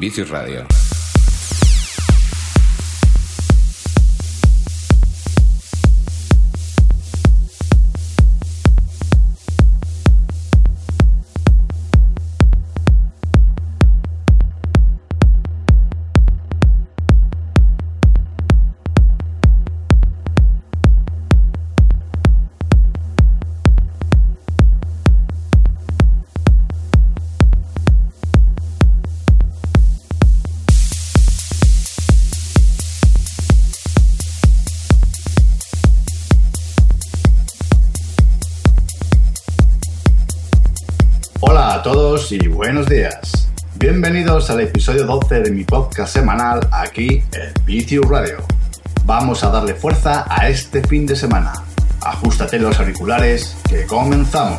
Vicious Radio. Buenos días. Bienvenidos al episodio 12 de mi podcast semanal aquí en Vicius Radio. Vamos a darle fuerza a este fin de semana. Ajustate los auriculares que comenzamos.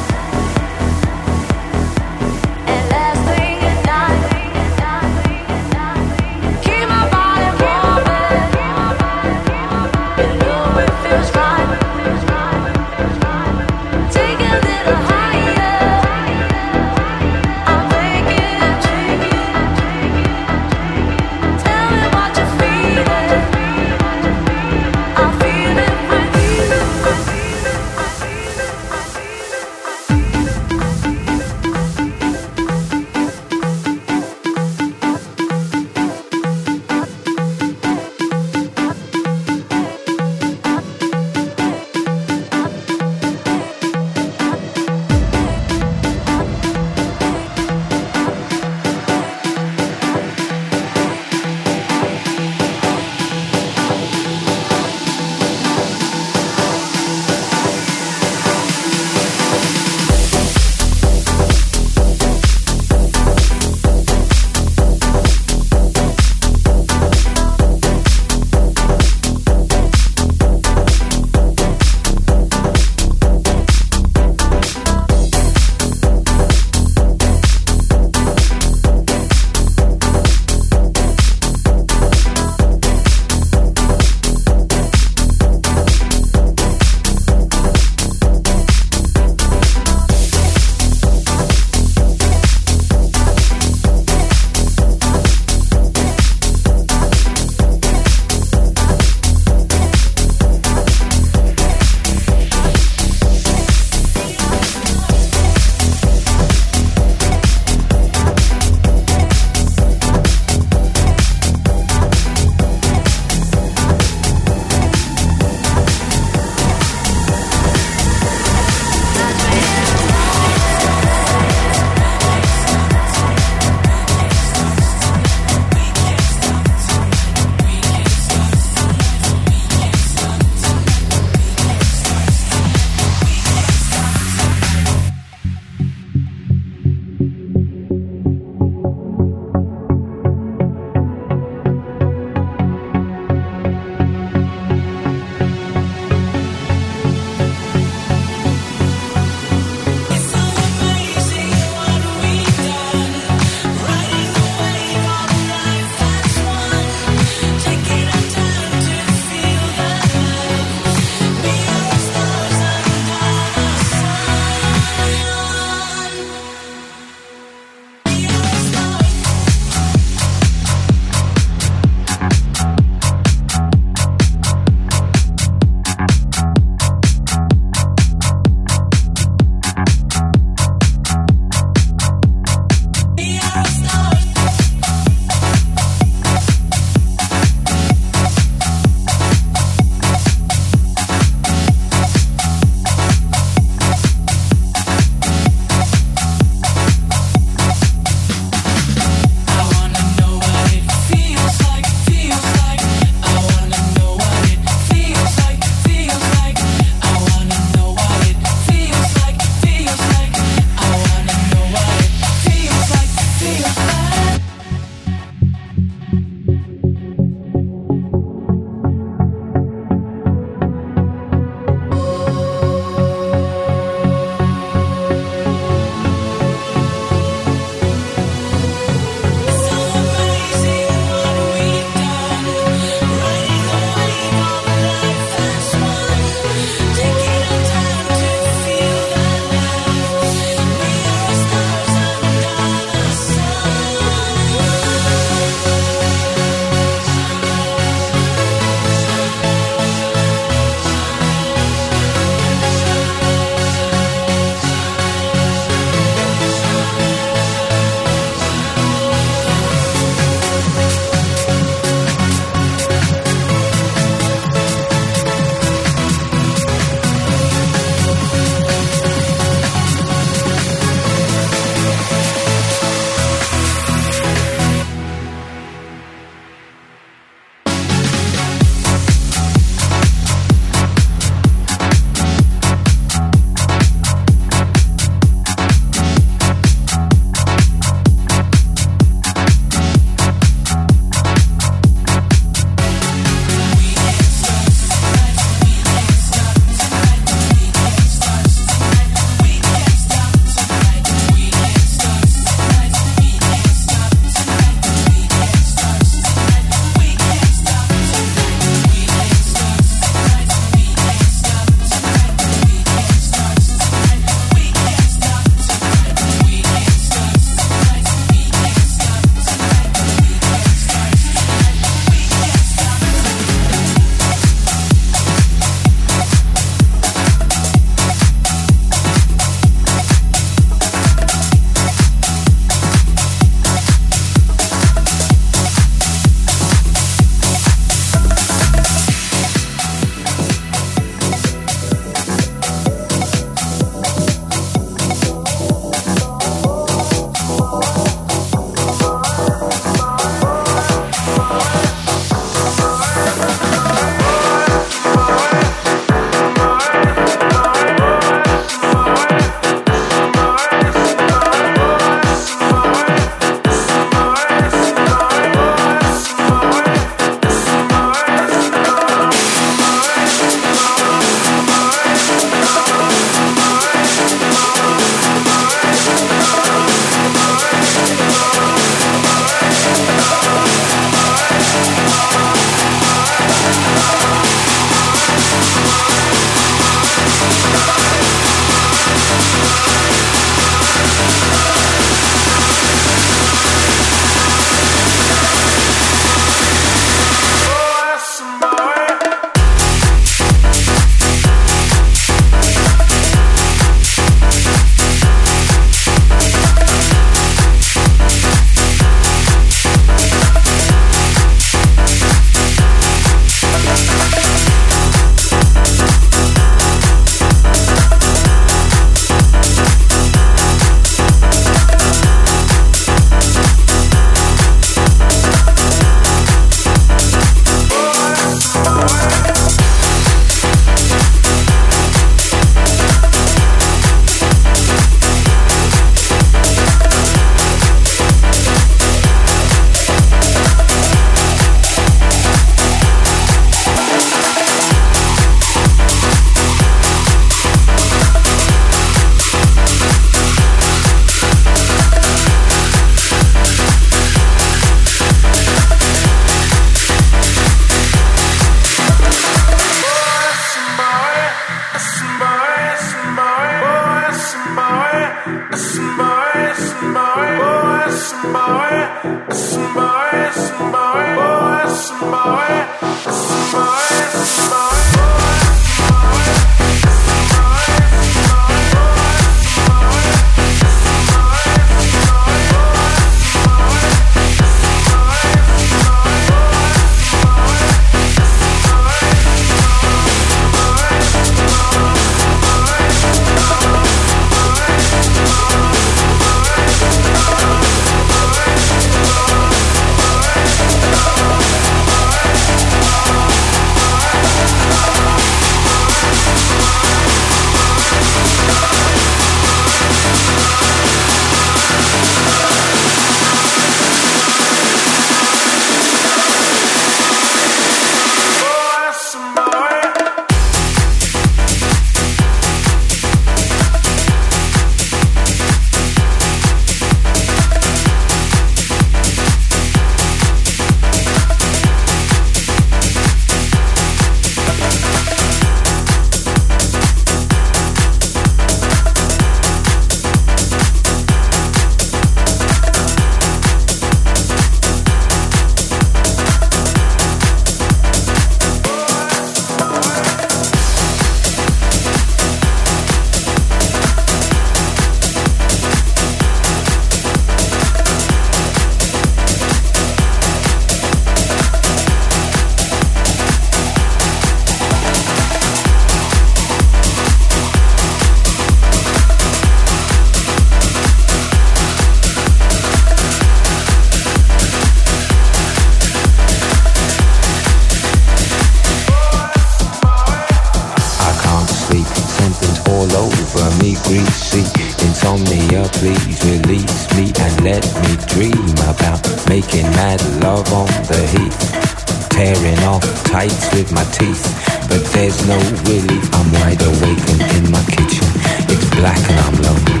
Please release me and let me dream about making mad love on the heath. Tearing off tights with my teeth, but there's no relief. I'm wide awake and in my kitchen. It's black and I'm lonely.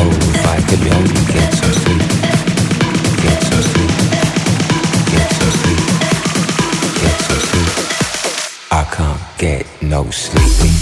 Oh, if I could only get some sleep, get some sleep, get some sleep, get some sleep. I can't get no sleep.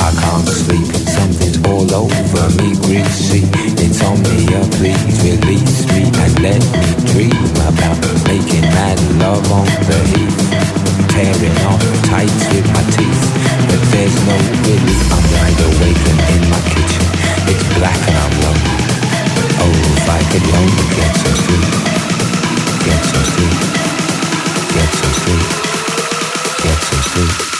I can't sleep, something's all over me, greasy. Insomnia, please release me and let me dream about making mad love on the heath. Tearing off tights with my teeth, but there's no relief. I'm wide awake in my kitchen. It's black and I'm lonely. Oh, if I could only get some sleep, get some sleep, get some sleep, get some sleep.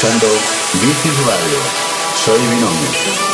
Escuchando Bicis Radio. Soy Binomio.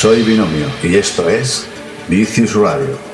Soy Binomio y esto es Vicious Radio.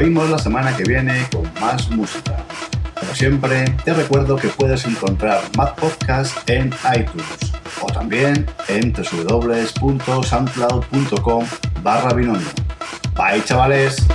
Oímos la semana que viene con más música. Como siempre, te recuerdo que puedes encontrar más podcasts en iTunes o también en www.soundcloud.com barra binomio. Bye chavales.